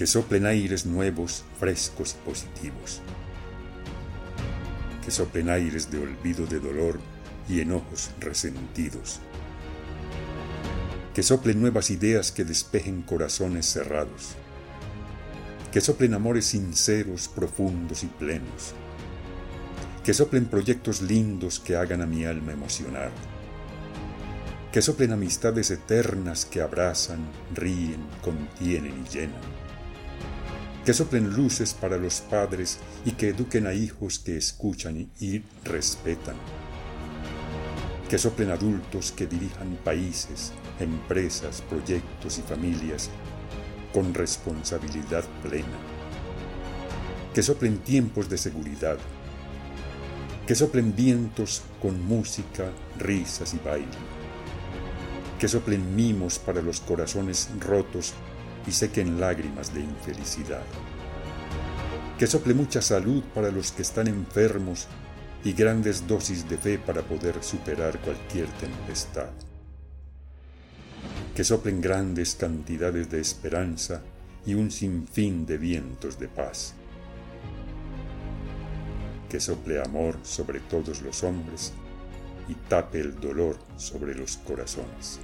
que soplen aires nuevos, frescos y positivos, que soplen aires de olvido de dolor y enojos resentidos, que soplen nuevas ideas que despejen corazones cerrados, que soplen amores sinceros, profundos y plenos, que soplen proyectos lindos que hagan a mi alma emocionar, que soplen amistades eternas que abrazan, ríen, contienen y llenan, que soplen luces para los padres y que eduquen a hijos que escuchan y respetan, que soplen adultos que dirijan países, empresas, proyectos y familias con responsabilidad plena, que soplen tiempos de seguridad, que soplen vientos con música, risas y baile, que soplen mimos para los corazones rotos y sequen lágrimas de infelicidad, que sople mucha salud para los que están enfermos y grandes dosis de fe para poder superar cualquier tempestad que soplen grandes cantidades de esperanza y un sinfín de vientos de paz. Que sople amor sobre todos los hombres y tape el dolor sobre los corazones.